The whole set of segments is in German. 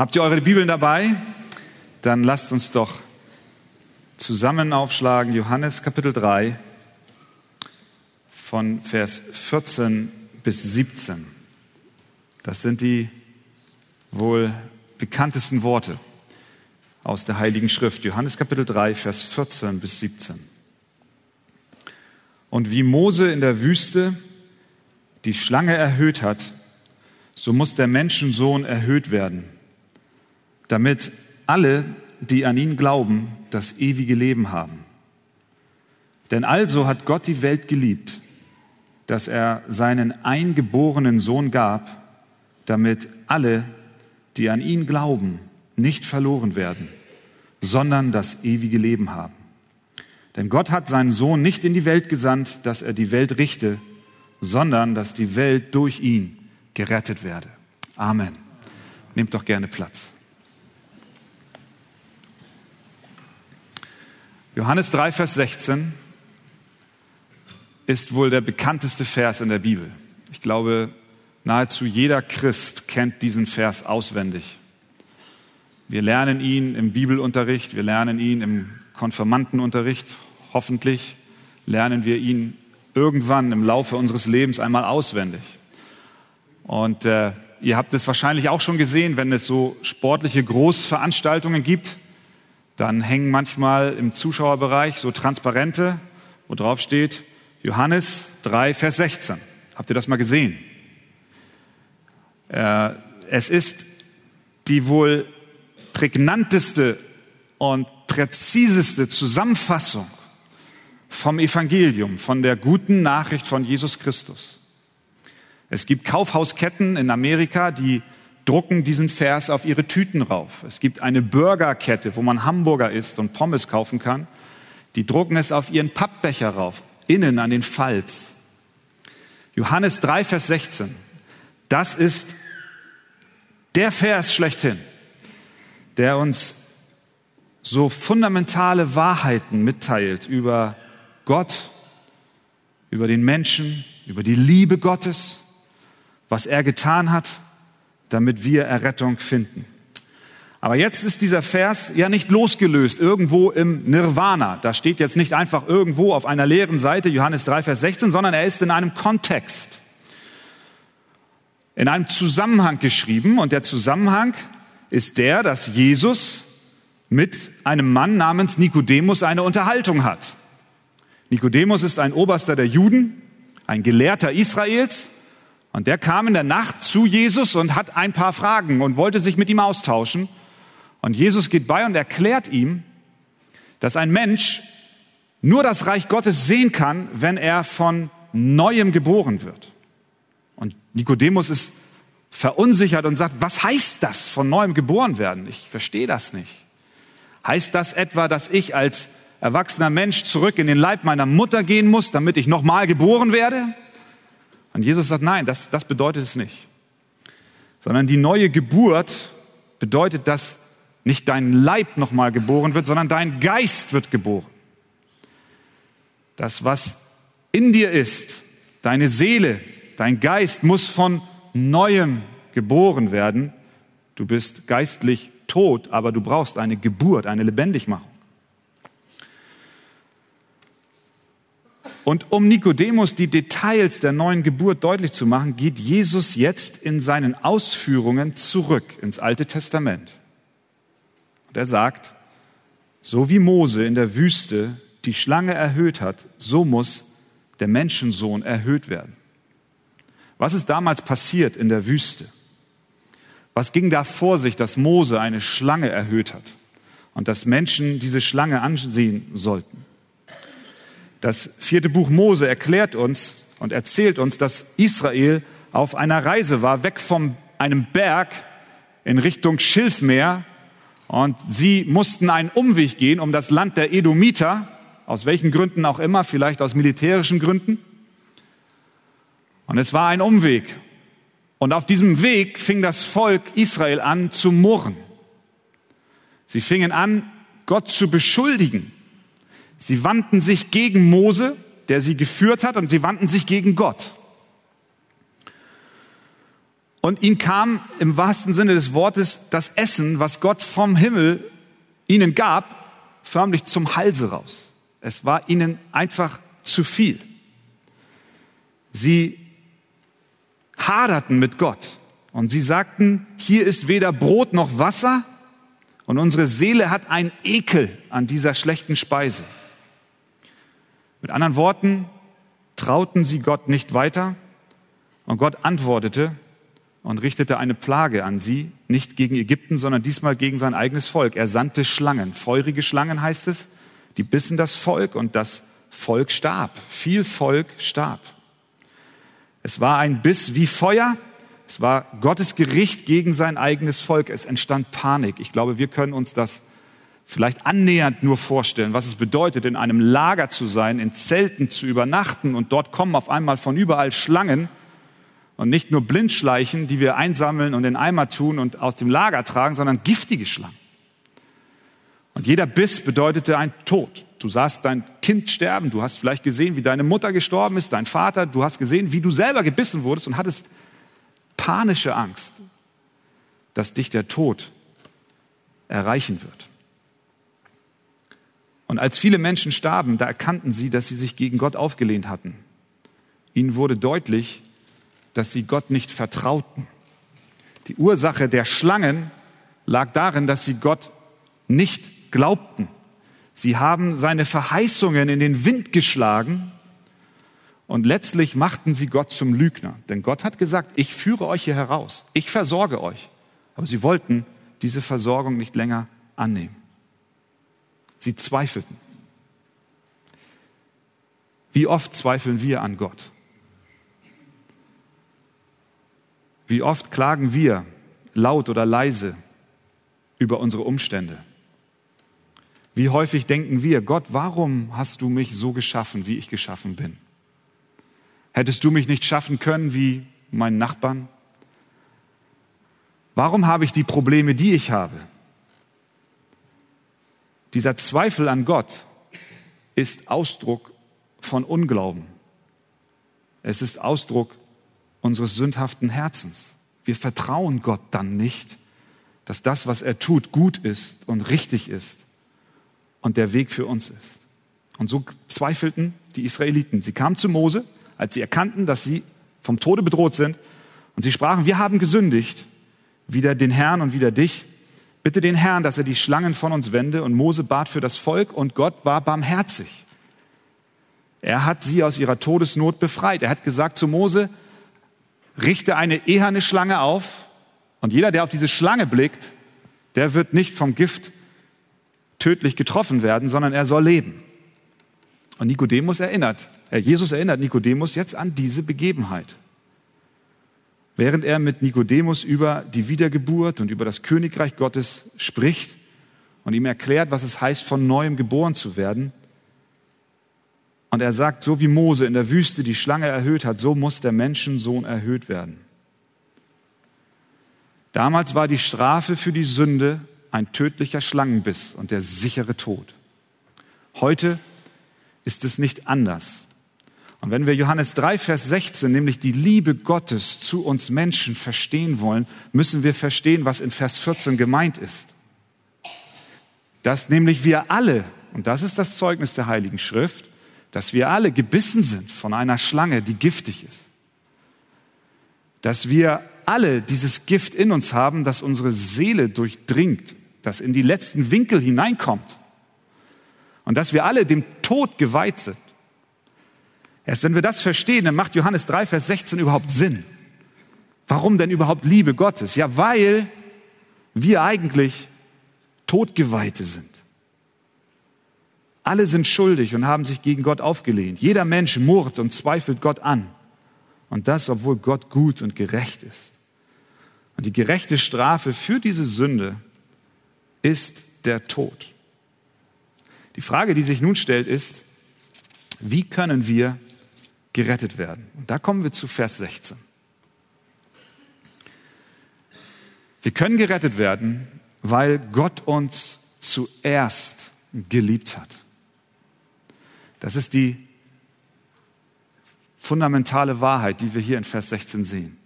Habt ihr eure Bibeln dabei? Dann lasst uns doch zusammen aufschlagen Johannes Kapitel 3 von Vers 14 bis 17. Das sind die wohl bekanntesten Worte aus der Heiligen Schrift. Johannes Kapitel 3, Vers 14 bis 17. Und wie Mose in der Wüste die Schlange erhöht hat, so muss der Menschensohn erhöht werden, damit alle, die an ihn glauben, das ewige Leben haben. Denn also hat Gott die Welt geliebt, dass er seinen eingeborenen Sohn gab, damit alle, die an ihn glauben, nicht verloren werden, sondern das ewige Leben haben. Denn Gott hat seinen Sohn nicht in die Welt gesandt, dass er die Welt richte, sondern dass die Welt durch ihn gerettet werde. Amen. Nehmt doch gerne Platz. Johannes 3, Vers 16 ist wohl der bekannteste Vers in der Bibel. Ich glaube, nahezu jeder Christ kennt diesen Vers auswendig. Wir lernen ihn im Bibelunterricht, wir lernen ihn im Konfirmandenunterricht. Hoffentlich lernen wir ihn irgendwann im Laufe unseres Lebens einmal auswendig. Und äh, ihr habt es wahrscheinlich auch schon gesehen, wenn es so sportliche Großveranstaltungen gibt, dann hängen manchmal im Zuschauerbereich so Transparente, wo drauf steht Johannes 3, Vers 16. Habt ihr das mal gesehen? Äh, es ist die wohl prägnanteste und präziseste Zusammenfassung vom Evangelium, von der guten Nachricht von Jesus Christus. Es gibt Kaufhausketten in Amerika, die drucken diesen Vers auf ihre Tüten rauf. Es gibt eine Burgerkette, wo man Hamburger isst und Pommes kaufen kann. Die drucken es auf ihren Pappbecher rauf, innen an den Falz. Johannes 3, Vers 16. Das ist der Vers schlechthin, der uns so fundamentale Wahrheiten mitteilt über Gott, über den Menschen, über die Liebe Gottes, was er getan hat damit wir Errettung finden. Aber jetzt ist dieser Vers ja nicht losgelöst irgendwo im Nirvana. Da steht jetzt nicht einfach irgendwo auf einer leeren Seite Johannes 3, Vers 16, sondern er ist in einem Kontext, in einem Zusammenhang geschrieben. Und der Zusammenhang ist der, dass Jesus mit einem Mann namens Nikodemus eine Unterhaltung hat. Nikodemus ist ein Oberster der Juden, ein Gelehrter Israels, und der kam in der Nacht zu Jesus und hat ein paar Fragen und wollte sich mit ihm austauschen. Und Jesus geht bei und erklärt ihm, dass ein Mensch nur das Reich Gottes sehen kann, wenn er von neuem geboren wird. Und Nikodemus ist verunsichert und sagt, was heißt das, von neuem geboren werden? Ich verstehe das nicht. Heißt das etwa, dass ich als erwachsener Mensch zurück in den Leib meiner Mutter gehen muss, damit ich nochmal geboren werde? Und Jesus sagt, nein, das, das bedeutet es nicht. Sondern die neue Geburt bedeutet, dass nicht dein Leib nochmal geboren wird, sondern dein Geist wird geboren. Das, was in dir ist, deine Seele, dein Geist muss von neuem geboren werden. Du bist geistlich tot, aber du brauchst eine Geburt, eine Lebendigmachung. Und um Nikodemus die Details der neuen Geburt deutlich zu machen, geht Jesus jetzt in seinen Ausführungen zurück ins Alte Testament. Und er sagt, so wie Mose in der Wüste die Schlange erhöht hat, so muss der Menschensohn erhöht werden. Was ist damals passiert in der Wüste? Was ging da vor sich, dass Mose eine Schlange erhöht hat und dass Menschen diese Schlange ansehen sollten? Das vierte Buch Mose erklärt uns und erzählt uns, dass Israel auf einer Reise war, weg von einem Berg in Richtung Schilfmeer. Und sie mussten einen Umweg gehen um das Land der Edomiter, aus welchen Gründen auch immer, vielleicht aus militärischen Gründen. Und es war ein Umweg. Und auf diesem Weg fing das Volk Israel an zu murren. Sie fingen an, Gott zu beschuldigen Sie wandten sich gegen Mose, der sie geführt hat, und sie wandten sich gegen Gott. Und ihnen kam im wahrsten Sinne des Wortes das Essen, was Gott vom Himmel ihnen gab, förmlich zum Halse raus. Es war ihnen einfach zu viel. Sie haderten mit Gott und sie sagten, hier ist weder Brot noch Wasser und unsere Seele hat einen Ekel an dieser schlechten Speise. Mit anderen Worten, trauten sie Gott nicht weiter und Gott antwortete und richtete eine Plage an sie, nicht gegen Ägypten, sondern diesmal gegen sein eigenes Volk. Er sandte Schlangen, feurige Schlangen heißt es, die bissen das Volk und das Volk starb. Viel Volk starb. Es war ein Biss wie Feuer. Es war Gottes Gericht gegen sein eigenes Volk. Es entstand Panik. Ich glaube, wir können uns das vielleicht annähernd nur vorstellen, was es bedeutet, in einem Lager zu sein, in Zelten zu übernachten und dort kommen auf einmal von überall Schlangen und nicht nur Blindschleichen, die wir einsammeln und in Eimer tun und aus dem Lager tragen, sondern giftige Schlangen. Und jeder Biss bedeutete ein Tod. Du sahst dein Kind sterben, du hast vielleicht gesehen, wie deine Mutter gestorben ist, dein Vater, du hast gesehen, wie du selber gebissen wurdest und hattest panische Angst, dass dich der Tod erreichen wird. Und als viele Menschen starben, da erkannten sie, dass sie sich gegen Gott aufgelehnt hatten. Ihnen wurde deutlich, dass sie Gott nicht vertrauten. Die Ursache der Schlangen lag darin, dass sie Gott nicht glaubten. Sie haben seine Verheißungen in den Wind geschlagen und letztlich machten sie Gott zum Lügner. Denn Gott hat gesagt, ich führe euch hier heraus, ich versorge euch. Aber sie wollten diese Versorgung nicht länger annehmen. Sie zweifelten. Wie oft zweifeln wir an Gott? Wie oft klagen wir laut oder leise über unsere Umstände? Wie häufig denken wir, Gott, warum hast du mich so geschaffen, wie ich geschaffen bin? Hättest du mich nicht schaffen können wie meinen Nachbarn? Warum habe ich die Probleme, die ich habe? Dieser Zweifel an Gott ist Ausdruck von Unglauben. Es ist Ausdruck unseres sündhaften Herzens. Wir vertrauen Gott dann nicht, dass das, was er tut, gut ist und richtig ist und der Weg für uns ist. Und so zweifelten die Israeliten. Sie kamen zu Mose, als sie erkannten, dass sie vom Tode bedroht sind. Und sie sprachen, wir haben gesündigt, wieder den Herrn und wieder dich. Bitte den Herrn, dass er die Schlangen von uns wende. Und Mose bat für das Volk und Gott war barmherzig. Er hat sie aus ihrer Todesnot befreit. Er hat gesagt zu Mose, richte eine eherne Schlange auf und jeder, der auf diese Schlange blickt, der wird nicht vom Gift tödlich getroffen werden, sondern er soll leben. Und Nikodemus erinnert, Herr Jesus erinnert Nikodemus jetzt an diese Begebenheit. Während er mit Nikodemus über die Wiedergeburt und über das Königreich Gottes spricht und ihm erklärt, was es heißt, von neuem geboren zu werden, und er sagt, so wie Mose in der Wüste die Schlange erhöht hat, so muss der Menschensohn erhöht werden. Damals war die Strafe für die Sünde ein tödlicher Schlangenbiss und der sichere Tod. Heute ist es nicht anders. Und wenn wir Johannes 3, Vers 16, nämlich die Liebe Gottes zu uns Menschen verstehen wollen, müssen wir verstehen, was in Vers 14 gemeint ist. Dass nämlich wir alle, und das ist das Zeugnis der Heiligen Schrift, dass wir alle gebissen sind von einer Schlange, die giftig ist. Dass wir alle dieses Gift in uns haben, das unsere Seele durchdringt, das in die letzten Winkel hineinkommt. Und dass wir alle dem Tod geweiht sind. Erst wenn wir das verstehen, dann macht Johannes 3, Vers 16 überhaupt Sinn. Warum denn überhaupt Liebe Gottes? Ja, weil wir eigentlich Todgeweihte sind. Alle sind schuldig und haben sich gegen Gott aufgelehnt. Jeder Mensch murrt und zweifelt Gott an. Und das, obwohl Gott gut und gerecht ist. Und die gerechte Strafe für diese Sünde ist der Tod. Die Frage, die sich nun stellt, ist, wie können wir gerettet werden? Und da kommen wir zu Vers 16. Wir können gerettet werden, weil Gott uns zuerst geliebt hat. Das ist die fundamentale Wahrheit, die wir hier in Vers 16 sehen.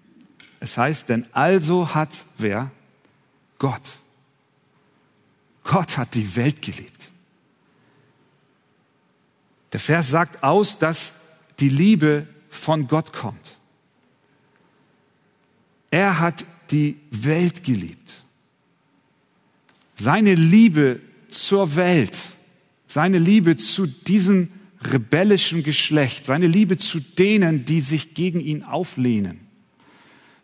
Es heißt, denn also hat wer? Gott. Gott hat die Welt geliebt. Der Vers sagt aus, dass die Liebe von Gott kommt. Er hat die Welt geliebt. Seine Liebe zur Welt, seine Liebe zu diesem rebellischen Geschlecht, seine Liebe zu denen, die sich gegen ihn auflehnen,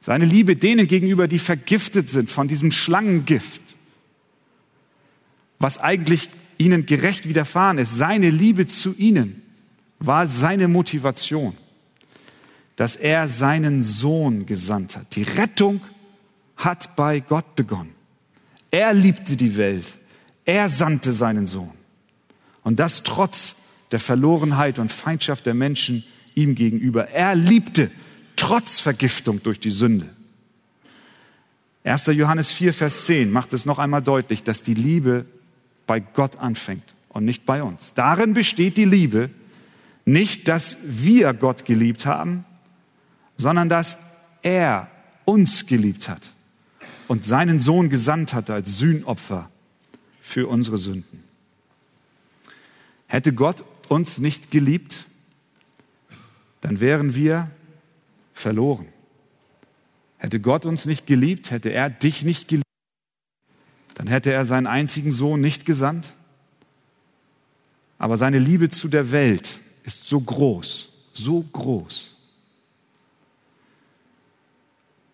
seine Liebe denen gegenüber, die vergiftet sind von diesem Schlangengift, was eigentlich ihnen gerecht widerfahren ist, seine Liebe zu ihnen war seine Motivation, dass er seinen Sohn gesandt hat. Die Rettung hat bei Gott begonnen. Er liebte die Welt. Er sandte seinen Sohn. Und das trotz der Verlorenheit und Feindschaft der Menschen ihm gegenüber. Er liebte trotz Vergiftung durch die Sünde. 1. Johannes 4, Vers 10 macht es noch einmal deutlich, dass die Liebe bei Gott anfängt und nicht bei uns. Darin besteht die Liebe, nicht, dass wir Gott geliebt haben, sondern dass er uns geliebt hat und seinen Sohn gesandt hat als Sühnopfer für unsere Sünden. Hätte Gott uns nicht geliebt, dann wären wir verloren. Hätte Gott uns nicht geliebt, hätte er dich nicht geliebt, dann hätte er seinen einzigen Sohn nicht gesandt. Aber seine Liebe zu der Welt ist so groß, so groß,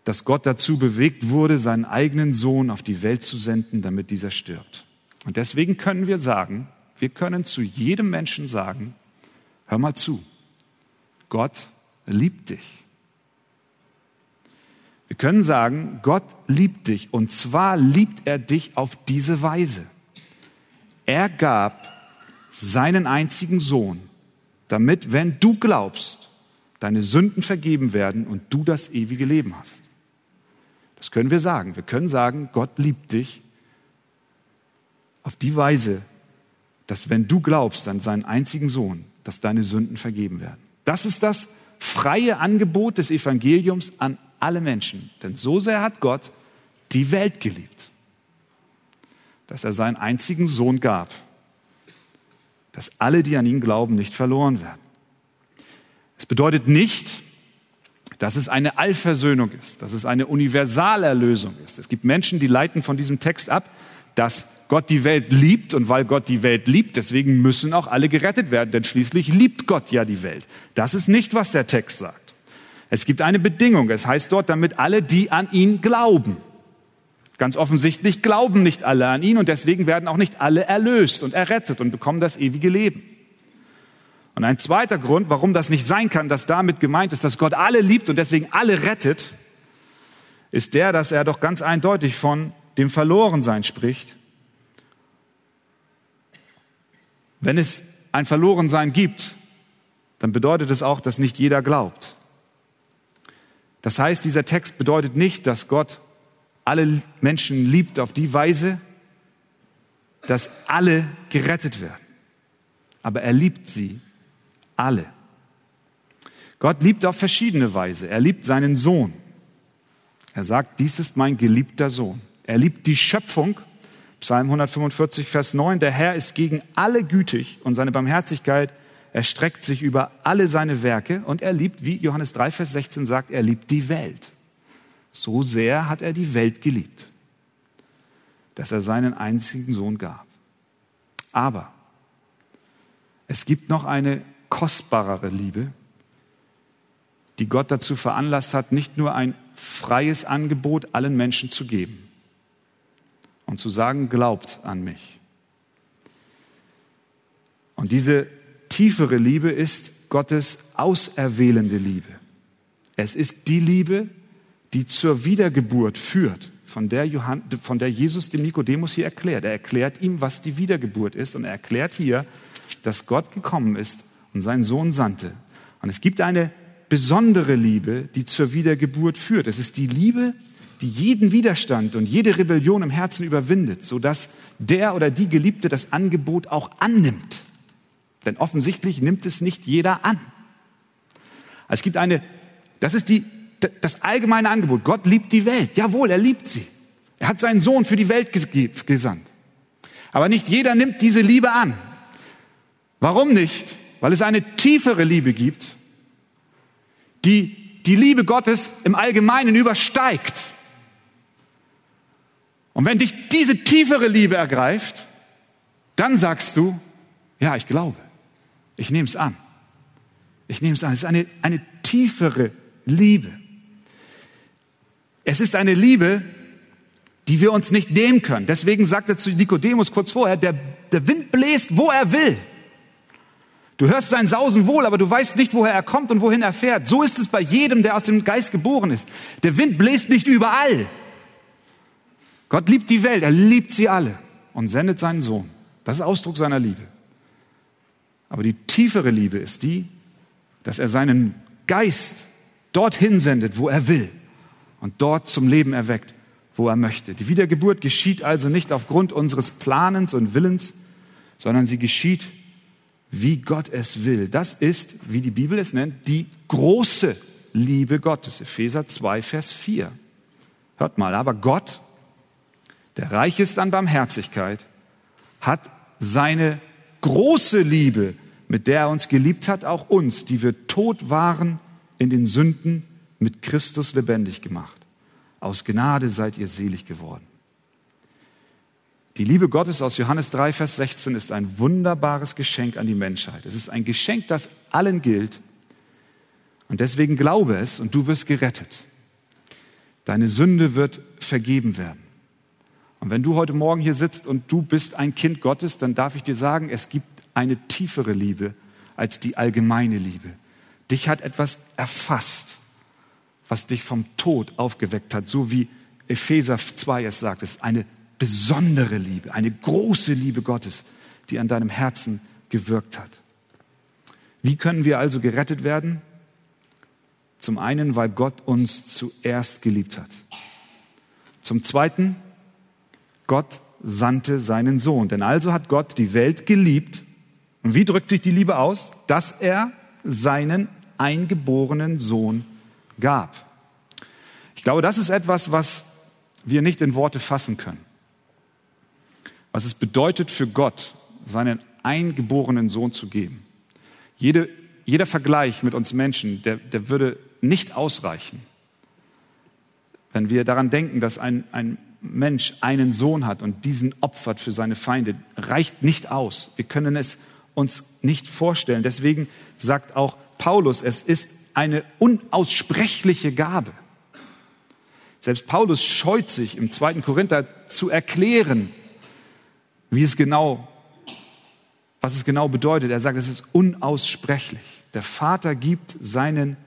dass Gott dazu bewegt wurde, seinen eigenen Sohn auf die Welt zu senden, damit dieser stirbt. Und deswegen können wir sagen, wir können zu jedem Menschen sagen, hör mal zu, Gott liebt dich. Wir können sagen, Gott liebt dich und zwar liebt er dich auf diese Weise. Er gab seinen einzigen Sohn, damit, wenn du glaubst, deine Sünden vergeben werden und du das ewige Leben hast. Das können wir sagen. Wir können sagen, Gott liebt dich auf die Weise, dass wenn du glaubst an seinen einzigen Sohn, dass deine Sünden vergeben werden. Das ist das freie Angebot des Evangeliums an alle Menschen. Denn so sehr hat Gott die Welt geliebt, dass er seinen einzigen Sohn gab, dass alle, die an ihn glauben, nicht verloren werden. Es bedeutet nicht, dass es eine Allversöhnung ist, dass es eine Universalerlösung ist. Es gibt Menschen, die leiten von diesem Text ab, dass Gott die Welt liebt und weil Gott die Welt liebt, deswegen müssen auch alle gerettet werden, denn schließlich liebt Gott ja die Welt. Das ist nicht, was der Text sagt. Es gibt eine Bedingung. Es heißt dort, damit alle, die an ihn glauben. Ganz offensichtlich glauben nicht alle an ihn und deswegen werden auch nicht alle erlöst und errettet und bekommen das ewige Leben. Und ein zweiter Grund, warum das nicht sein kann, dass damit gemeint ist, dass Gott alle liebt und deswegen alle rettet, ist der, dass er doch ganz eindeutig von dem Verlorensein spricht. Wenn es ein Verlorensein gibt, dann bedeutet es auch, dass nicht jeder glaubt. Das heißt, dieser Text bedeutet nicht, dass Gott alle Menschen liebt auf die Weise, dass alle gerettet werden. Aber er liebt sie alle. Gott liebt auf verschiedene Weise. Er liebt seinen Sohn. Er sagt, dies ist mein geliebter Sohn. Er liebt die Schöpfung. Psalm 145, Vers 9. Der Herr ist gegen alle gütig und seine Barmherzigkeit erstreckt sich über alle seine Werke und er liebt, wie Johannes 3, Vers 16 sagt, er liebt die Welt. So sehr hat er die Welt geliebt, dass er seinen einzigen Sohn gab. Aber es gibt noch eine kostbarere Liebe, die Gott dazu veranlasst hat, nicht nur ein freies Angebot allen Menschen zu geben, und zu sagen, glaubt an mich. Und diese tiefere Liebe ist Gottes auserwählende Liebe. Es ist die Liebe, die zur Wiedergeburt führt, von der, Johann, von der Jesus dem Nikodemus hier erklärt. Er erklärt ihm, was die Wiedergeburt ist und er erklärt hier, dass Gott gekommen ist und seinen Sohn sandte. Und es gibt eine besondere Liebe, die zur Wiedergeburt führt. Es ist die Liebe, die jeden Widerstand und jede Rebellion im Herzen überwindet, sodass der oder die Geliebte das Angebot auch annimmt. Denn offensichtlich nimmt es nicht jeder an. Es gibt eine, das ist die das allgemeine Angebot. Gott liebt die Welt. Jawohl, er liebt sie. Er hat seinen Sohn für die Welt gesandt. Aber nicht jeder nimmt diese Liebe an. Warum nicht? Weil es eine tiefere Liebe gibt, die die Liebe Gottes im Allgemeinen übersteigt. Und wenn dich diese tiefere Liebe ergreift, dann sagst du, ja, ich glaube, ich nehme es an. Ich nehme es an. Es ist eine, eine tiefere Liebe. Es ist eine Liebe, die wir uns nicht nehmen können. Deswegen sagt er zu Nikodemus kurz vorher, der, der Wind bläst, wo er will. Du hörst sein Sausen wohl, aber du weißt nicht, woher er kommt und wohin er fährt. So ist es bei jedem, der aus dem Geist geboren ist. Der Wind bläst nicht überall. Gott liebt die Welt, er liebt sie alle und sendet seinen Sohn. Das ist Ausdruck seiner Liebe. Aber die tiefere Liebe ist die, dass er seinen Geist dorthin sendet, wo er will und dort zum Leben erweckt, wo er möchte. Die Wiedergeburt geschieht also nicht aufgrund unseres Planens und Willens, sondern sie geschieht, wie Gott es will. Das ist, wie die Bibel es nennt, die große Liebe Gottes. Epheser 2, Vers 4. Hört mal, aber Gott, der reich ist an Barmherzigkeit, hat seine große Liebe, mit der er uns geliebt hat, auch uns, die wir tot waren in den Sünden, mit Christus lebendig gemacht. Aus Gnade seid ihr selig geworden. Die Liebe Gottes aus Johannes 3, Vers 16 ist ein wunderbares Geschenk an die Menschheit. Es ist ein Geschenk, das allen gilt. Und deswegen glaube es und du wirst gerettet. Deine Sünde wird vergeben werden. Und wenn du heute Morgen hier sitzt und du bist ein Kind Gottes, dann darf ich dir sagen, es gibt eine tiefere Liebe als die allgemeine Liebe. Dich hat etwas erfasst was dich vom Tod aufgeweckt hat, so wie Epheser 2 es sagt, ist eine besondere Liebe, eine große Liebe Gottes, die an deinem Herzen gewirkt hat. Wie können wir also gerettet werden? Zum einen, weil Gott uns zuerst geliebt hat. Zum zweiten, Gott sandte seinen Sohn. Denn also hat Gott die Welt geliebt. Und wie drückt sich die Liebe aus? Dass er seinen eingeborenen Sohn gab. Ich glaube, das ist etwas, was wir nicht in Worte fassen können. Was es bedeutet für Gott, seinen eingeborenen Sohn zu geben. Jede, jeder Vergleich mit uns Menschen, der, der würde nicht ausreichen. Wenn wir daran denken, dass ein, ein Mensch einen Sohn hat und diesen opfert für seine Feinde, reicht nicht aus. Wir können es uns nicht vorstellen. Deswegen sagt auch Paulus, es ist eine unaussprechliche Gabe. Selbst Paulus scheut sich im zweiten Korinther zu erklären, wie es genau, was es genau bedeutet. Er sagt, es ist unaussprechlich. Der Vater gibt seinen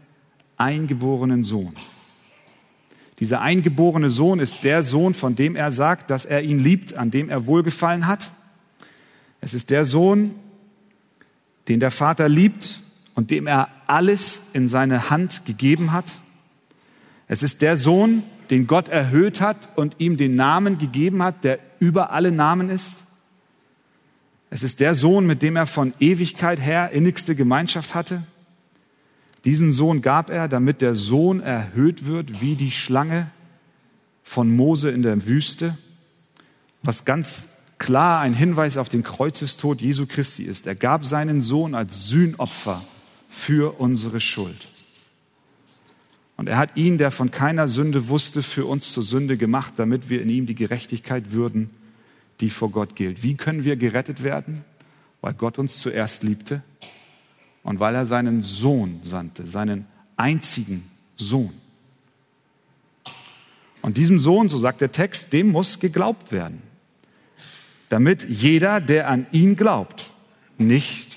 eingeborenen Sohn. Dieser eingeborene Sohn ist der Sohn, von dem er sagt, dass er ihn liebt, an dem er wohlgefallen hat. Es ist der Sohn, den der Vater liebt und dem er alles in seine Hand gegeben hat. Es ist der Sohn, den Gott erhöht hat und ihm den Namen gegeben hat, der über alle Namen ist. Es ist der Sohn, mit dem er von Ewigkeit her innigste Gemeinschaft hatte. Diesen Sohn gab er, damit der Sohn erhöht wird wie die Schlange von Mose in der Wüste, was ganz klar ein Hinweis auf den Kreuzestod Jesu Christi ist. Er gab seinen Sohn als Sühnopfer für unsere Schuld. Und er hat ihn, der von keiner Sünde wusste, für uns zur Sünde gemacht, damit wir in ihm die Gerechtigkeit würden, die vor Gott gilt. Wie können wir gerettet werden? Weil Gott uns zuerst liebte und weil er seinen Sohn sandte, seinen einzigen Sohn. Und diesem Sohn, so sagt der Text, dem muss geglaubt werden, damit jeder, der an ihn glaubt, nicht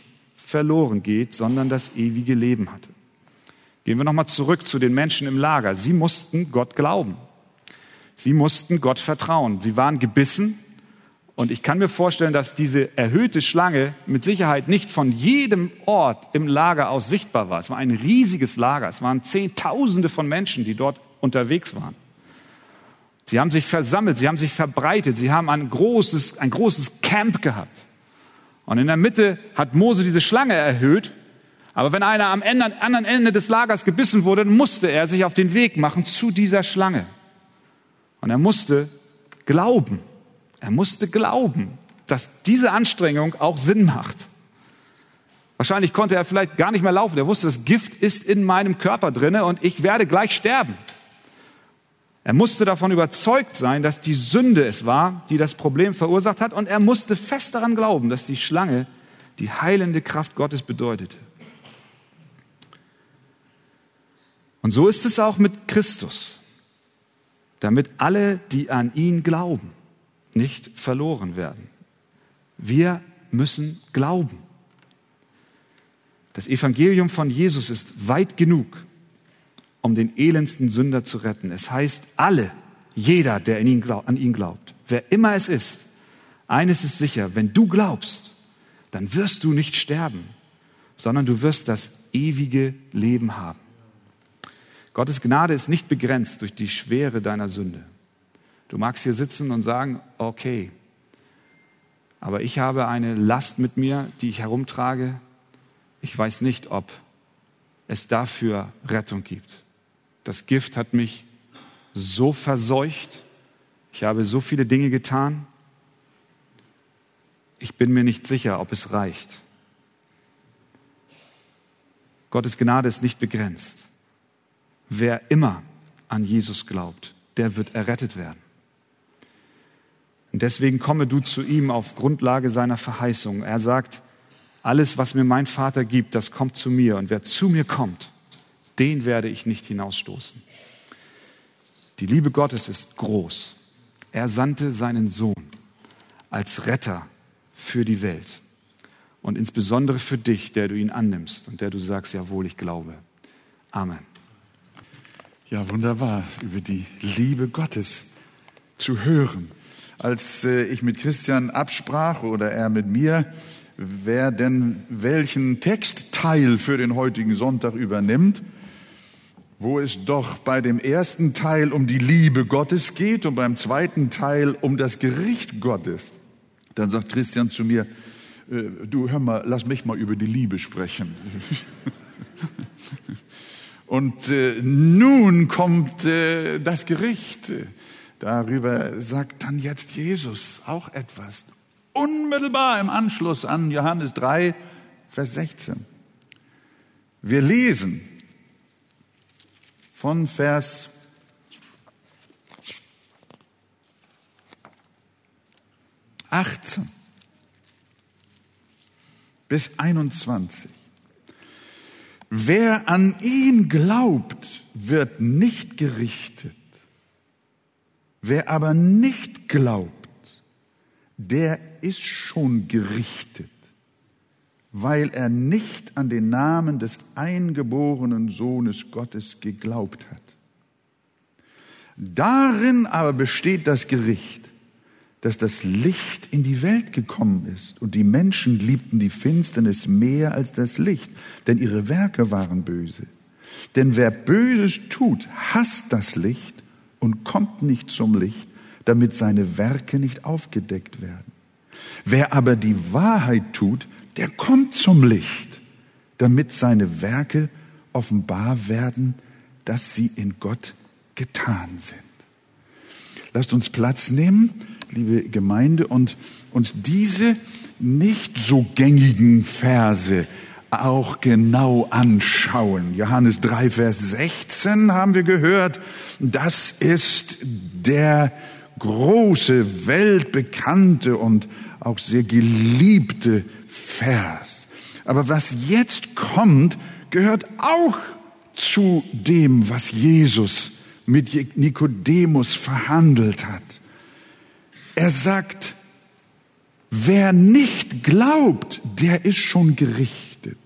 verloren geht, sondern das ewige Leben hatte. Gehen wir nochmal zurück zu den Menschen im Lager. Sie mussten Gott glauben. Sie mussten Gott vertrauen. Sie waren gebissen. Und ich kann mir vorstellen, dass diese erhöhte Schlange mit Sicherheit nicht von jedem Ort im Lager aus sichtbar war. Es war ein riesiges Lager. Es waren Zehntausende von Menschen, die dort unterwegs waren. Sie haben sich versammelt, sie haben sich verbreitet, sie haben ein großes, ein großes Camp gehabt. Und in der Mitte hat Mose diese Schlange erhöht, Aber wenn einer am anderen Ende des Lagers gebissen wurde, musste er sich auf den Weg machen zu dieser Schlange. Und er musste glauben. Er musste glauben, dass diese Anstrengung auch Sinn macht. Wahrscheinlich konnte er vielleicht gar nicht mehr laufen. Er wusste, das Gift ist in meinem Körper drinne und ich werde gleich sterben. Er musste davon überzeugt sein, dass die Sünde es war, die das Problem verursacht hat. Und er musste fest daran glauben, dass die Schlange die heilende Kraft Gottes bedeutete. Und so ist es auch mit Christus, damit alle, die an ihn glauben, nicht verloren werden. Wir müssen glauben. Das Evangelium von Jesus ist weit genug, um den elendsten Sünder zu retten. Es heißt alle, jeder, der ihn glaub, an ihn glaubt, wer immer es ist, eines ist sicher, wenn du glaubst, dann wirst du nicht sterben, sondern du wirst das ewige Leben haben. Gottes Gnade ist nicht begrenzt durch die Schwere deiner Sünde. Du magst hier sitzen und sagen, okay, aber ich habe eine Last mit mir, die ich herumtrage. Ich weiß nicht, ob es dafür Rettung gibt. Das Gift hat mich so verseucht. Ich habe so viele Dinge getan. Ich bin mir nicht sicher, ob es reicht. Gottes Gnade ist nicht begrenzt. Wer immer an Jesus glaubt, der wird errettet werden. Und deswegen komme du zu ihm auf Grundlage seiner Verheißung. Er sagt, alles, was mir mein Vater gibt, das kommt zu mir. Und wer zu mir kommt, den werde ich nicht hinausstoßen. Die Liebe Gottes ist groß. Er sandte seinen Sohn als Retter für die Welt und insbesondere für dich, der du ihn annimmst und der du sagst, jawohl, ich glaube. Amen. Ja, wunderbar, über die Liebe Gottes zu hören. Als äh, ich mit Christian absprach oder er mit mir, wer denn welchen Textteil für den heutigen Sonntag übernimmt, wo es doch bei dem ersten Teil um die Liebe Gottes geht und beim zweiten Teil um das Gericht Gottes. Dann sagt Christian zu mir, äh, du hör mal, lass mich mal über die Liebe sprechen. und äh, nun kommt äh, das Gericht. Darüber sagt dann jetzt Jesus auch etwas. Unmittelbar im Anschluss an Johannes 3, Vers 16. Wir lesen, von Vers achtzehn bis 21. Wer an ihn glaubt, wird nicht gerichtet. Wer aber nicht glaubt, der ist schon gerichtet weil er nicht an den Namen des eingeborenen Sohnes Gottes geglaubt hat. Darin aber besteht das Gericht, dass das Licht in die Welt gekommen ist und die Menschen liebten die Finsternis mehr als das Licht, denn ihre Werke waren böse. Denn wer Böses tut, hasst das Licht und kommt nicht zum Licht, damit seine Werke nicht aufgedeckt werden. Wer aber die Wahrheit tut, der kommt zum Licht, damit seine Werke offenbar werden, dass sie in Gott getan sind. Lasst uns Platz nehmen, liebe Gemeinde, und uns diese nicht so gängigen Verse auch genau anschauen. Johannes 3, Vers 16 haben wir gehört, das ist der große, weltbekannte und auch sehr geliebte Vers. Aber was jetzt kommt, gehört auch zu dem, was Jesus mit Nikodemus verhandelt hat. Er sagt, wer nicht glaubt, der ist schon gerichtet.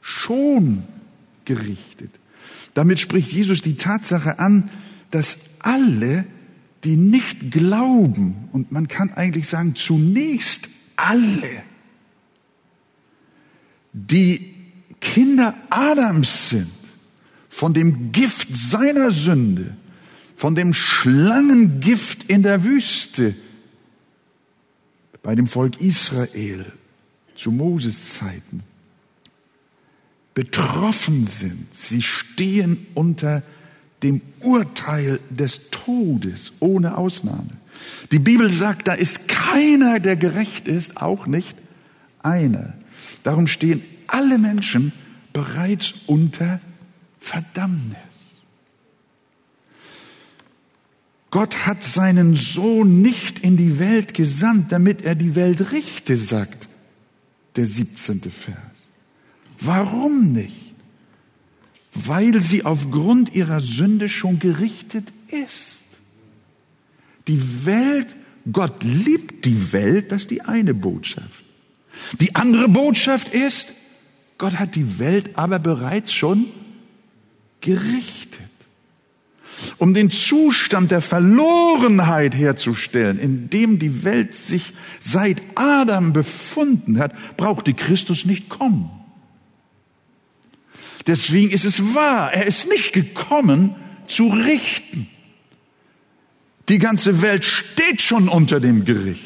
Schon gerichtet. Damit spricht Jesus die Tatsache an, dass alle, die nicht glauben, und man kann eigentlich sagen, zunächst alle, die Kinder Adams sind, von dem Gift seiner Sünde, von dem Schlangengift in der Wüste, bei dem Volk Israel zu Moses Zeiten, betroffen sind. Sie stehen unter dem Urteil des Todes ohne Ausnahme. Die Bibel sagt, da ist keiner, der gerecht ist, auch nicht einer. Darum stehen alle Menschen bereits unter Verdammnis. Gott hat seinen Sohn nicht in die Welt gesandt, damit er die Welt richte, sagt der 17. Vers. Warum nicht? Weil sie aufgrund ihrer Sünde schon gerichtet ist. Die Welt, Gott liebt die Welt, das ist die eine Botschaft. Die andere Botschaft ist, Gott hat die Welt aber bereits schon gerichtet um den Zustand der Verlorenheit herzustellen, in dem die Welt sich seit Adam befunden hat, brauchte Christus nicht kommen. Deswegen ist es wahr, er ist nicht gekommen zu richten. Die ganze Welt steht schon unter dem Gericht.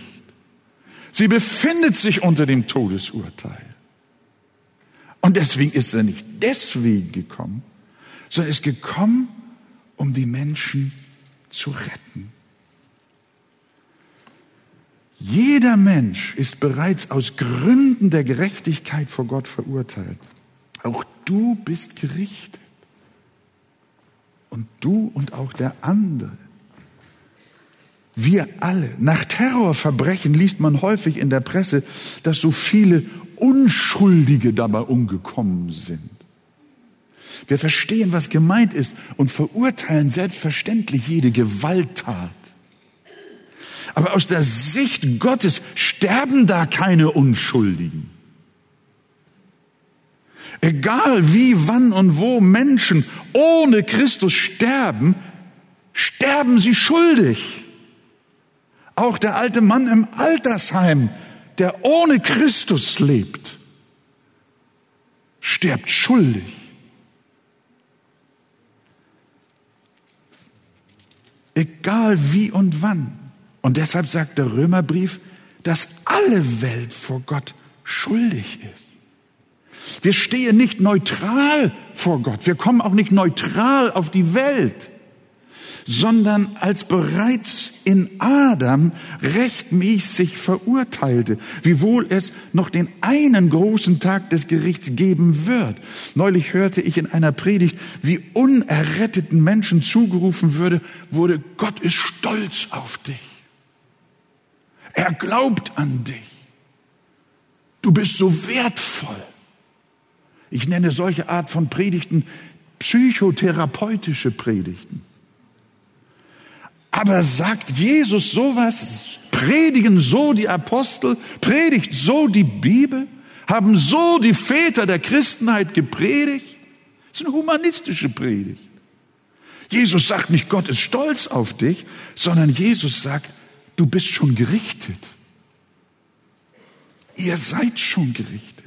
Sie befindet sich unter dem Todesurteil. Und deswegen ist er nicht deswegen gekommen, sondern ist gekommen, um die Menschen zu retten. Jeder Mensch ist bereits aus Gründen der Gerechtigkeit vor Gott verurteilt. Auch du bist gerichtet. Und du und auch der andere. Wir alle. Nach Terrorverbrechen liest man häufig in der Presse, dass so viele Unschuldige dabei umgekommen sind. Wir verstehen, was gemeint ist und verurteilen selbstverständlich jede Gewalttat. Aber aus der Sicht Gottes sterben da keine Unschuldigen. Egal wie, wann und wo Menschen ohne Christus sterben, sterben sie schuldig. Auch der alte Mann im Altersheim, der ohne Christus lebt, stirbt schuldig. egal wie und wann. Und deshalb sagt der Römerbrief, dass alle Welt vor Gott schuldig ist. Wir stehen nicht neutral vor Gott. Wir kommen auch nicht neutral auf die Welt sondern als bereits in Adam rechtmäßig verurteilte, wiewohl es noch den einen großen Tag des Gerichts geben wird. Neulich hörte ich in einer Predigt, wie unerretteten Menschen zugerufen würde, wurde, Gott ist stolz auf dich. Er glaubt an dich. Du bist so wertvoll. Ich nenne solche Art von Predigten psychotherapeutische Predigten. Aber sagt Jesus sowas? Predigen so die Apostel? Predigt so die Bibel? Haben so die Väter der Christenheit gepredigt? Das ist eine humanistische Predigt. Jesus sagt nicht, Gott ist stolz auf dich, sondern Jesus sagt, du bist schon gerichtet. Ihr seid schon gerichtet.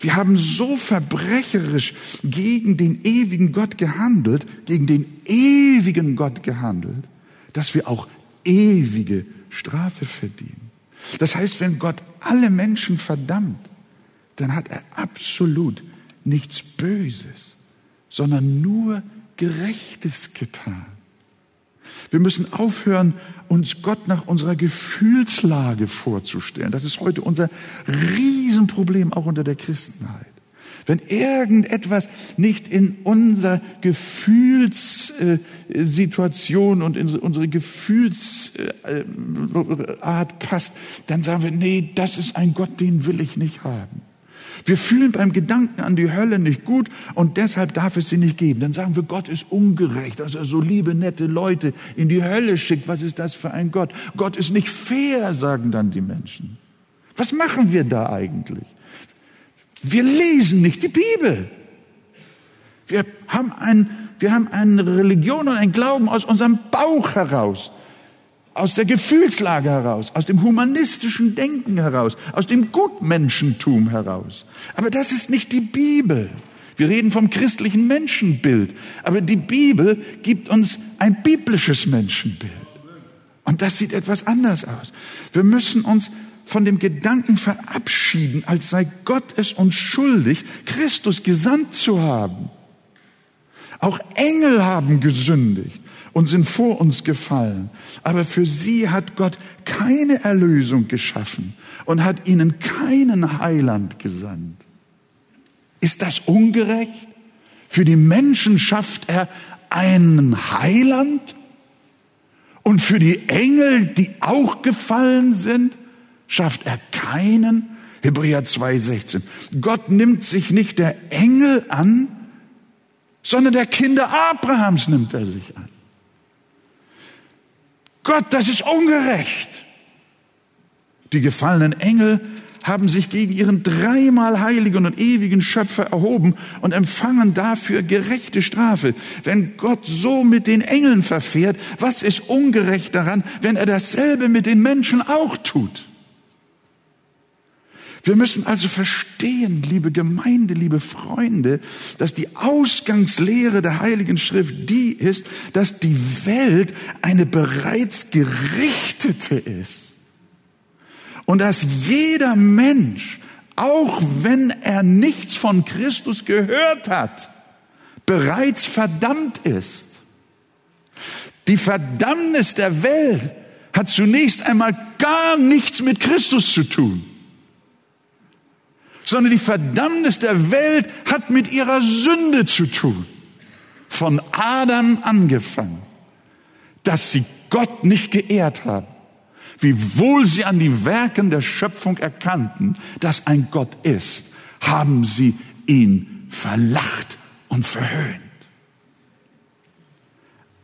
Wir haben so verbrecherisch gegen den ewigen Gott gehandelt, gegen den ewigen Gott gehandelt, dass wir auch ewige Strafe verdienen. Das heißt, wenn Gott alle Menschen verdammt, dann hat er absolut nichts Böses, sondern nur Gerechtes getan. Wir müssen aufhören, uns Gott nach unserer Gefühlslage vorzustellen. Das ist heute unser Riesenproblem auch unter der Christenheit. Wenn irgendetwas nicht in unsere Gefühlssituation und in unsere Gefühlsart passt, dann sagen wir, nee, das ist ein Gott, den will ich nicht haben. Wir fühlen beim Gedanken an die Hölle nicht gut und deshalb darf es sie nicht geben. Dann sagen wir, Gott ist ungerecht, dass er so liebe, nette Leute in die Hölle schickt. Was ist das für ein Gott? Gott ist nicht fair, sagen dann die Menschen. Was machen wir da eigentlich? Wir lesen nicht die Bibel. Wir haben, ein, wir haben eine Religion und ein Glauben aus unserem Bauch heraus, aus der Gefühlslage heraus, aus dem humanistischen Denken heraus, aus dem Gutmenschentum heraus. Aber das ist nicht die Bibel. Wir reden vom christlichen Menschenbild. Aber die Bibel gibt uns ein biblisches Menschenbild. Und das sieht etwas anders aus. Wir müssen uns von dem Gedanken verabschieden, als sei Gott es uns schuldig, Christus gesandt zu haben. Auch Engel haben gesündigt und sind vor uns gefallen. Aber für sie hat Gott keine Erlösung geschaffen und hat ihnen keinen Heiland gesandt. Ist das ungerecht? Für die Menschen schafft er einen Heiland und für die Engel, die auch gefallen sind, schafft er keinen. Hebräer 2,16. Gott nimmt sich nicht der Engel an, sondern der Kinder Abrahams nimmt er sich an. Gott, das ist ungerecht. Die gefallenen Engel haben sich gegen ihren dreimal heiligen und ewigen Schöpfer erhoben und empfangen dafür gerechte Strafe. Wenn Gott so mit den Engeln verfährt, was ist ungerecht daran, wenn er dasselbe mit den Menschen auch tut? Wir müssen also verstehen, liebe Gemeinde, liebe Freunde, dass die Ausgangslehre der Heiligen Schrift die ist, dass die Welt eine bereits gerichtete ist. Und dass jeder Mensch, auch wenn er nichts von Christus gehört hat, bereits verdammt ist. Die Verdammnis der Welt hat zunächst einmal gar nichts mit Christus zu tun sondern die Verdammnis der Welt hat mit ihrer Sünde zu tun. Von Adam angefangen, dass sie Gott nicht geehrt haben, wiewohl sie an die Werken der Schöpfung erkannten, dass ein Gott ist, haben sie ihn verlacht und verhöhnt.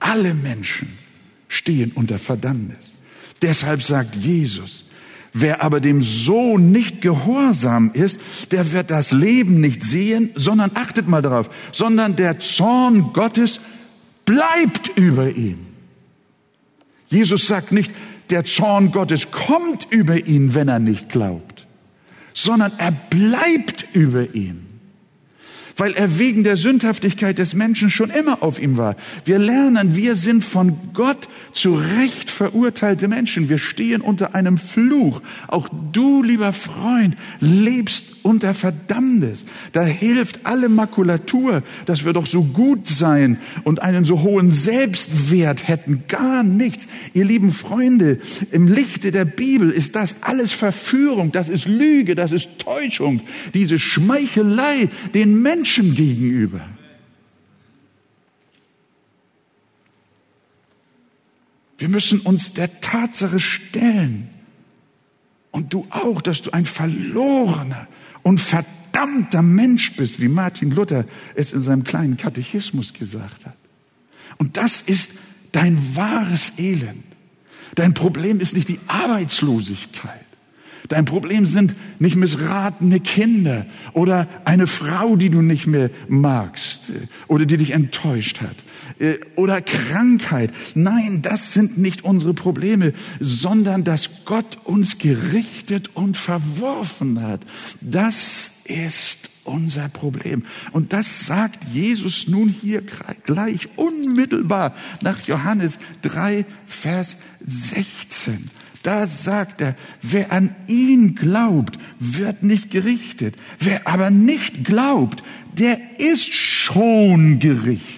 Alle Menschen stehen unter Verdammnis. Deshalb sagt Jesus, Wer aber dem Sohn nicht gehorsam ist, der wird das Leben nicht sehen, sondern achtet mal darauf, sondern der Zorn Gottes bleibt über ihm. Jesus sagt nicht, der Zorn Gottes kommt über ihn, wenn er nicht glaubt, sondern er bleibt über ihm weil er wegen der Sündhaftigkeit des Menschen schon immer auf ihm war. Wir lernen, wir sind von Gott zu Recht verurteilte Menschen. Wir stehen unter einem Fluch. Auch du, lieber Freund, lebst unter Verdammnis. Da hilft alle Makulatur, dass wir doch so gut sein und einen so hohen Selbstwert hätten. Gar nichts. Ihr lieben Freunde, im Lichte der Bibel ist das alles Verführung, das ist Lüge, das ist Täuschung, diese Schmeichelei den Menschen gegenüber. Wir müssen uns der Tatsache stellen, und du auch, dass du ein verlorener und verdammter Mensch bist, wie Martin Luther es in seinem kleinen Katechismus gesagt hat. Und das ist dein wahres Elend. Dein Problem ist nicht die Arbeitslosigkeit. Dein Problem sind nicht missratene Kinder oder eine Frau, die du nicht mehr magst oder die dich enttäuscht hat oder Krankheit. Nein, das sind nicht unsere Probleme, sondern dass Gott uns gerichtet und verworfen hat. Das ist unser Problem. Und das sagt Jesus nun hier gleich unmittelbar nach Johannes 3, Vers 16. Da sagt er, wer an ihn glaubt, wird nicht gerichtet. Wer aber nicht glaubt, der ist schon gerichtet.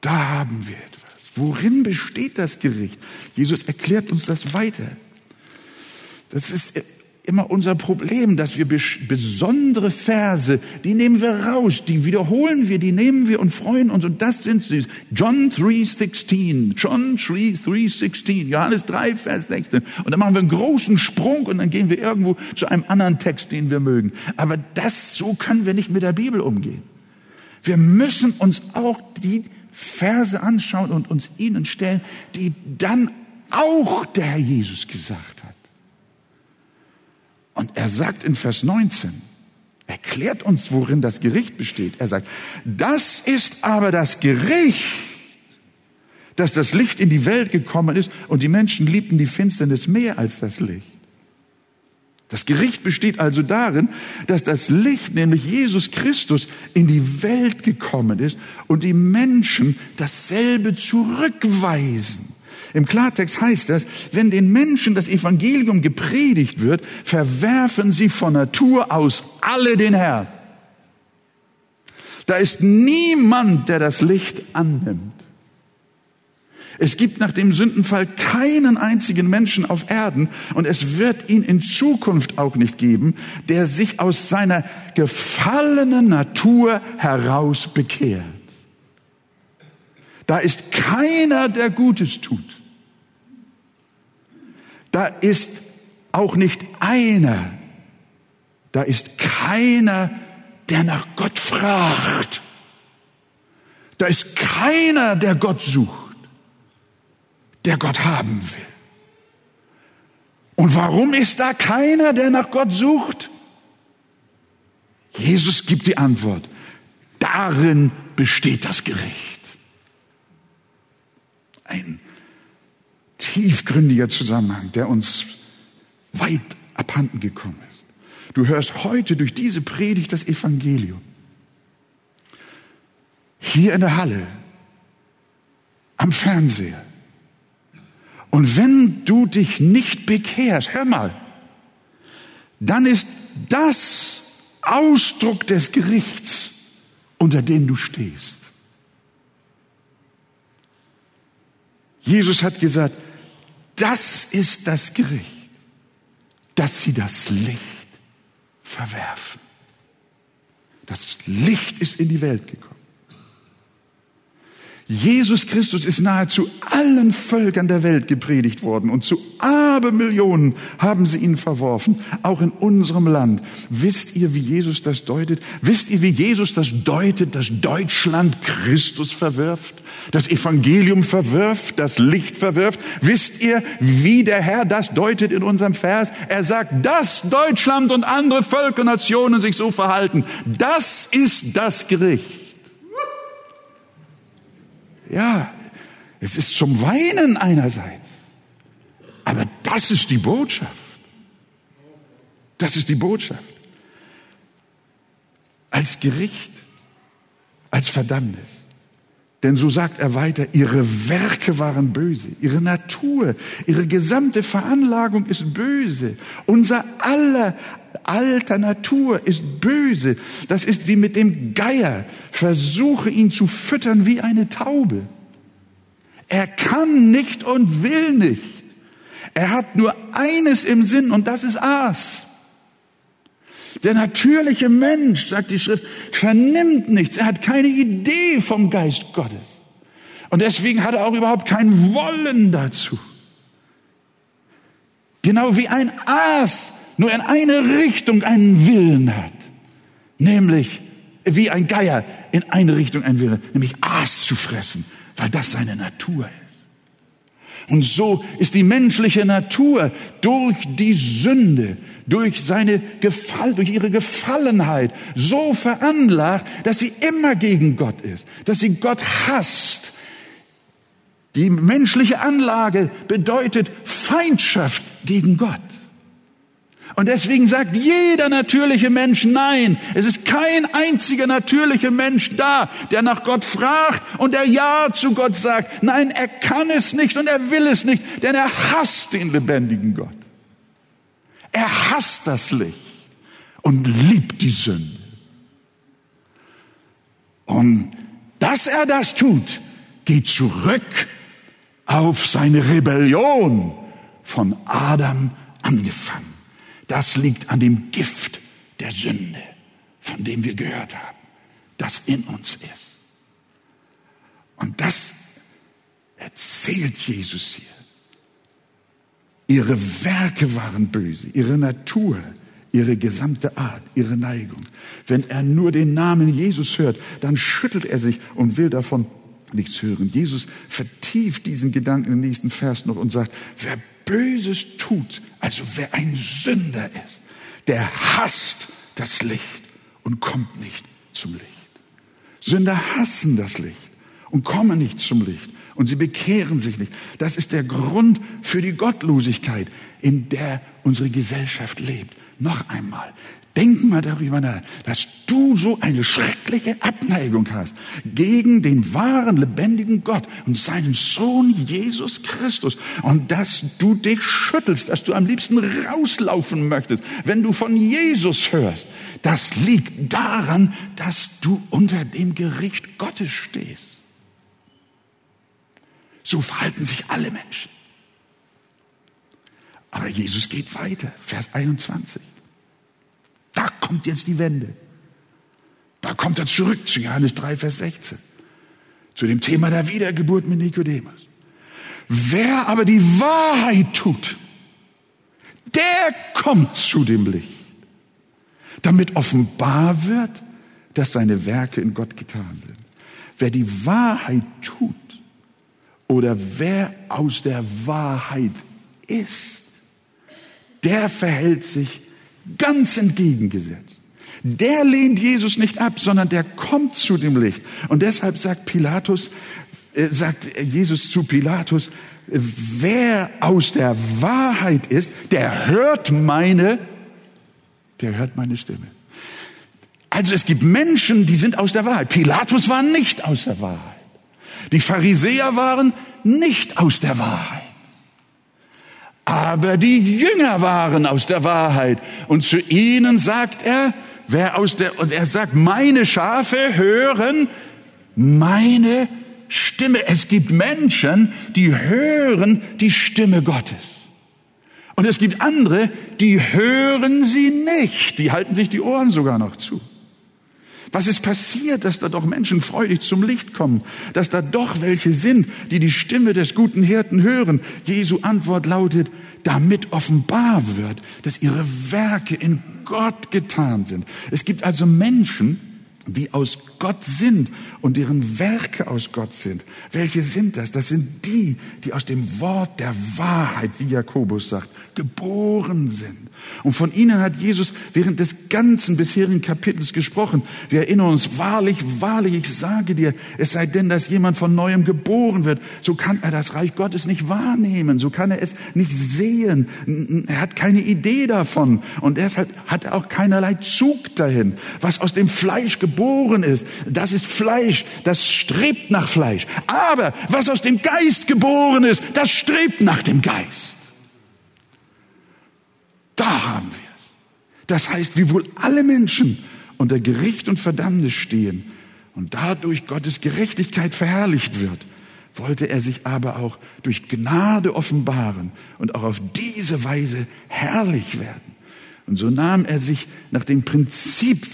Da haben wir etwas. Worin besteht das Gericht? Jesus erklärt uns das weiter. Das ist immer unser Problem, dass wir besondere Verse, die nehmen wir raus, die wiederholen wir, die nehmen wir und freuen uns. Und das sind sie. John 3,16, John 3,16, Johannes 3, Vers 16. Und dann machen wir einen großen Sprung und dann gehen wir irgendwo zu einem anderen Text, den wir mögen. Aber das, so können wir nicht mit der Bibel umgehen. Wir müssen uns auch die Verse anschauen und uns ihnen stellen, die dann auch der Herr Jesus gesagt hat. Und er sagt in Vers 19, erklärt uns, worin das Gericht besteht. Er sagt, das ist aber das Gericht, dass das Licht in die Welt gekommen ist und die Menschen liebten die Finsternis mehr als das Licht. Das Gericht besteht also darin, dass das Licht, nämlich Jesus Christus, in die Welt gekommen ist und die Menschen dasselbe zurückweisen. Im Klartext heißt das, wenn den Menschen das Evangelium gepredigt wird, verwerfen sie von Natur aus alle den Herrn. Da ist niemand, der das Licht annimmt. Es gibt nach dem Sündenfall keinen einzigen Menschen auf Erden und es wird ihn in Zukunft auch nicht geben, der sich aus seiner gefallenen Natur heraus bekehrt. Da ist keiner, der Gutes tut. Da ist auch nicht einer, da ist keiner, der nach Gott fragt. Da ist keiner, der Gott sucht der Gott haben will. Und warum ist da keiner, der nach Gott sucht? Jesus gibt die Antwort. Darin besteht das Gericht. Ein tiefgründiger Zusammenhang, der uns weit abhanden gekommen ist. Du hörst heute durch diese Predigt das Evangelium. Hier in der Halle, am Fernseher, und wenn du dich nicht bekehrst, hör mal, dann ist das Ausdruck des Gerichts, unter dem du stehst. Jesus hat gesagt, das ist das Gericht, dass sie das Licht verwerfen. Das Licht ist in die Welt gekommen. Jesus Christus ist nahezu allen Völkern der Welt gepredigt worden und zu Abermillionen haben sie ihn verworfen, auch in unserem Land. Wisst ihr, wie Jesus das deutet? Wisst ihr, wie Jesus das deutet, dass Deutschland Christus verwirft, das Evangelium verwirft, das Licht verwirft? Wisst ihr, wie der Herr das deutet in unserem Vers? Er sagt, dass Deutschland und andere Völker, Nationen sich so verhalten, das ist das Gericht. Ja, es ist zum Weinen einerseits. Aber das ist die Botschaft. Das ist die Botschaft. Als Gericht, als Verdammnis. Denn so sagt er weiter, ihre Werke waren böse, ihre Natur, ihre gesamte Veranlagung ist böse. Unser aller alter Natur ist böse. Das ist wie mit dem Geier. Versuche ihn zu füttern wie eine Taube. Er kann nicht und will nicht. Er hat nur eines im Sinn und das ist Aas. Der natürliche Mensch, sagt die Schrift, vernimmt nichts. Er hat keine Idee vom Geist Gottes. Und deswegen hat er auch überhaupt kein Wollen dazu. Genau wie ein Aas nur in eine Richtung einen Willen hat. Nämlich wie ein Geier in eine Richtung einen Willen, nämlich Aas zu fressen, weil das seine Natur ist. Und so ist die menschliche Natur durch die Sünde, durch seine Gefall, durch ihre Gefallenheit so veranlagt, dass sie immer gegen Gott ist, dass sie Gott hasst. Die menschliche Anlage bedeutet Feindschaft gegen Gott. Und deswegen sagt jeder natürliche Mensch Nein. Es ist kein einziger natürlicher Mensch da, der nach Gott fragt und der Ja zu Gott sagt. Nein, er kann es nicht und er will es nicht, denn er hasst den lebendigen Gott. Er hasst das Licht und liebt die Sünde. Und dass er das tut, geht zurück auf seine Rebellion von Adam angefangen. Das liegt an dem Gift der Sünde, von dem wir gehört haben, das in uns ist. Und das erzählt Jesus hier. Ihre Werke waren böse, ihre Natur, ihre gesamte Art, ihre Neigung. Wenn er nur den Namen Jesus hört, dann schüttelt er sich und will davon nichts hören. Jesus vertieft diesen Gedanken im nächsten Vers noch und sagt, wer Böses tut, also wer ein Sünder ist, der hasst das Licht und kommt nicht zum Licht. Sünder hassen das Licht und kommen nicht zum Licht und sie bekehren sich nicht. Das ist der Grund für die Gottlosigkeit, in der unsere Gesellschaft lebt. Noch einmal, Denk mal darüber nach, dass du so eine schreckliche Abneigung hast gegen den wahren, lebendigen Gott und seinen Sohn Jesus Christus und dass du dich schüttelst, dass du am liebsten rauslaufen möchtest, wenn du von Jesus hörst. Das liegt daran, dass du unter dem Gericht Gottes stehst. So verhalten sich alle Menschen. Aber Jesus geht weiter, Vers 21. Da kommt jetzt die Wende. Da kommt er zurück zu Johannes 3, Vers 16. Zu dem Thema der Wiedergeburt mit Nikodemus. Wer aber die Wahrheit tut, der kommt zu dem Licht, damit offenbar wird, dass seine Werke in Gott getan sind. Wer die Wahrheit tut oder wer aus der Wahrheit ist, der verhält sich Ganz entgegengesetzt. Der lehnt Jesus nicht ab, sondern der kommt zu dem Licht. Und deshalb sagt Pilatus, äh, sagt Jesus zu Pilatus, wer aus der Wahrheit ist, der hört meine, der hört meine Stimme. Also es gibt Menschen, die sind aus der Wahrheit. Pilatus war nicht aus der Wahrheit. Die Pharisäer waren nicht aus der Wahrheit. Aber die Jünger waren aus der Wahrheit. Und zu ihnen sagt er, wer aus der, und er sagt, meine Schafe hören meine Stimme. Es gibt Menschen, die hören die Stimme Gottes. Und es gibt andere, die hören sie nicht. Die halten sich die Ohren sogar noch zu. Was ist passiert, dass da doch Menschen freudig zum Licht kommen, dass da doch welche sind, die die Stimme des guten Hirten hören? Jesu Antwort lautet, damit offenbar wird, dass ihre Werke in Gott getan sind. Es gibt also Menschen, die aus Gott sind und deren Werke aus Gott sind. Welche sind das? Das sind die, die aus dem Wort der Wahrheit, wie Jakobus sagt, geboren sind. Und von ihnen hat Jesus während des ganzen bisherigen Kapitels gesprochen. Wir erinnern uns, wahrlich, wahrlich, ich sage dir, es sei denn, dass jemand von neuem geboren wird, so kann er das Reich Gottes nicht wahrnehmen, so kann er es nicht sehen. Er hat keine Idee davon und deshalb hat er auch keinerlei Zug dahin. Was aus dem Fleisch geboren ist, das ist Fleisch, das strebt nach Fleisch. Aber was aus dem Geist geboren ist, das strebt nach dem Geist. Da haben wir es. Das heißt, wie wohl alle Menschen unter Gericht und Verdammnis stehen und dadurch Gottes Gerechtigkeit verherrlicht wird, wollte er sich aber auch durch Gnade offenbaren und auch auf diese Weise herrlich werden. Und so nahm er sich nach dem Prinzip,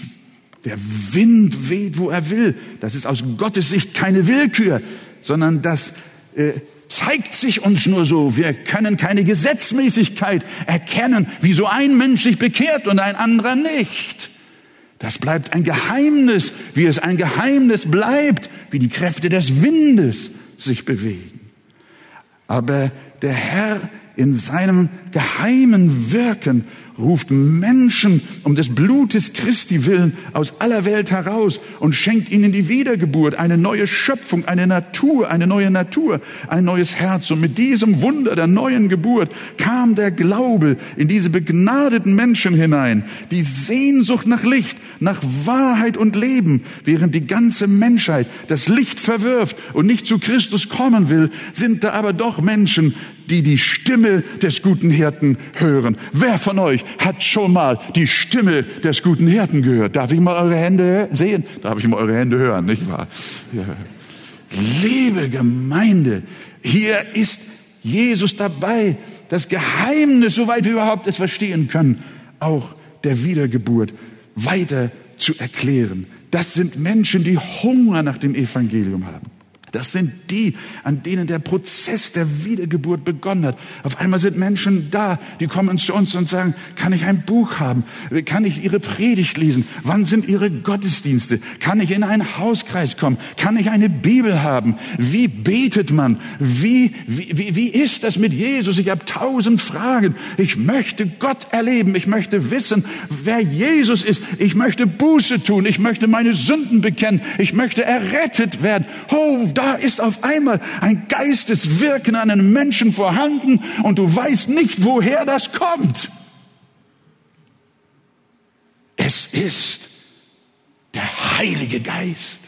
der Wind weht, wo er will. Das ist aus Gottes Sicht keine Willkür, sondern das äh, zeigt sich uns nur so. Wir können keine Gesetzmäßigkeit erkennen, wieso ein Mensch sich bekehrt und ein anderer nicht. Das bleibt ein Geheimnis, wie es ein Geheimnis bleibt, wie die Kräfte des Windes sich bewegen. Aber der Herr in seinem geheimen Wirken ruft Menschen um des Blutes Christi willen aus aller Welt heraus und schenkt ihnen die Wiedergeburt, eine neue Schöpfung, eine Natur, eine neue Natur, ein neues Herz. Und mit diesem Wunder der neuen Geburt kam der Glaube in diese begnadeten Menschen hinein, die Sehnsucht nach Licht, nach Wahrheit und Leben, während die ganze Menschheit das Licht verwirft und nicht zu Christus kommen will, sind da aber doch Menschen, die die Stimme des guten Hirten hören. Wer von euch hat schon mal die Stimme des guten Hirten gehört? Darf ich mal eure Hände sehen? Darf ich mal eure Hände hören, nicht wahr? Ja. Liebe Gemeinde, hier ist Jesus dabei, das Geheimnis, soweit wir überhaupt es verstehen können, auch der Wiedergeburt weiter zu erklären. Das sind Menschen, die Hunger nach dem Evangelium haben. Das sind die, an denen der Prozess der Wiedergeburt begonnen hat. Auf einmal sind Menschen da, die kommen zu uns und sagen, kann ich ein Buch haben? Kann ich Ihre Predigt lesen? Wann sind Ihre Gottesdienste? Kann ich in einen Hauskreis kommen? Kann ich eine Bibel haben? Wie betet man? Wie, wie, wie ist das mit Jesus? Ich habe tausend Fragen. Ich möchte Gott erleben. Ich möchte wissen, wer Jesus ist. Ich möchte Buße tun. Ich möchte meine Sünden bekennen. Ich möchte errettet werden. Oh, da da ist auf einmal ein Geisteswirken an einem Menschen vorhanden und du weißt nicht, woher das kommt. Es ist der Heilige Geist.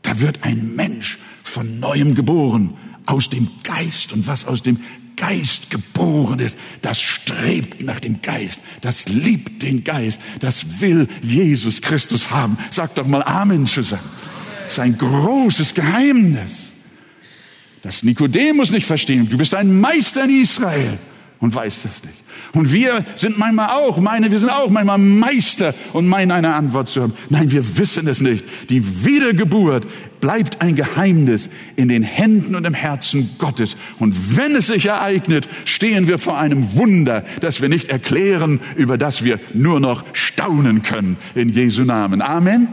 Da wird ein Mensch von neuem geboren, aus dem Geist. Und was aus dem Geist geboren ist, das strebt nach dem Geist, das liebt den Geist, das will Jesus Christus haben. Sag doch mal Amen zusammen. Ist ein großes Geheimnis. Das Nikodemus nicht verstehen. Du bist ein Meister in Israel und weißt es nicht. Und wir sind manchmal auch, meine, wir sind auch manchmal Meister und meinen eine Antwort zu haben. Nein, wir wissen es nicht. Die Wiedergeburt bleibt ein Geheimnis in den Händen und im Herzen Gottes. Und wenn es sich ereignet, stehen wir vor einem Wunder, das wir nicht erklären, über das wir nur noch staunen können. In Jesu Namen. Amen.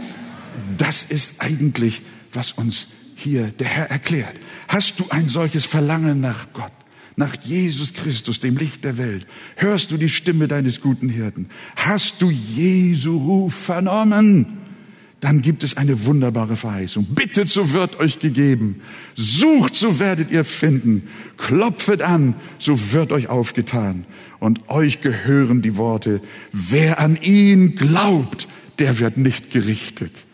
Das ist eigentlich, was uns hier der Herr erklärt. Hast du ein solches Verlangen nach Gott? nach Jesus Christus, dem Licht der Welt? Hörst du die Stimme deines guten Hirten? Hast du Jesu Ruf vernommen? Dann gibt es eine wunderbare Verheißung. Bittet, so wird euch gegeben. Sucht, so werdet ihr finden. Klopfet an, so wird euch aufgetan. Und euch gehören die Worte, wer an ihn glaubt, der wird nicht gerichtet.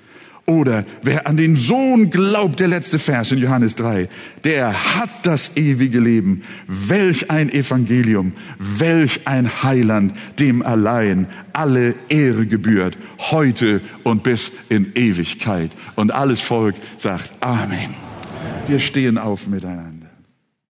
Oder wer an den Sohn glaubt, der letzte Vers in Johannes 3, der hat das ewige Leben. Welch ein Evangelium, welch ein Heiland, dem allein alle Ehre gebührt, heute und bis in Ewigkeit. Und alles Volk sagt Amen. Wir stehen auf miteinander.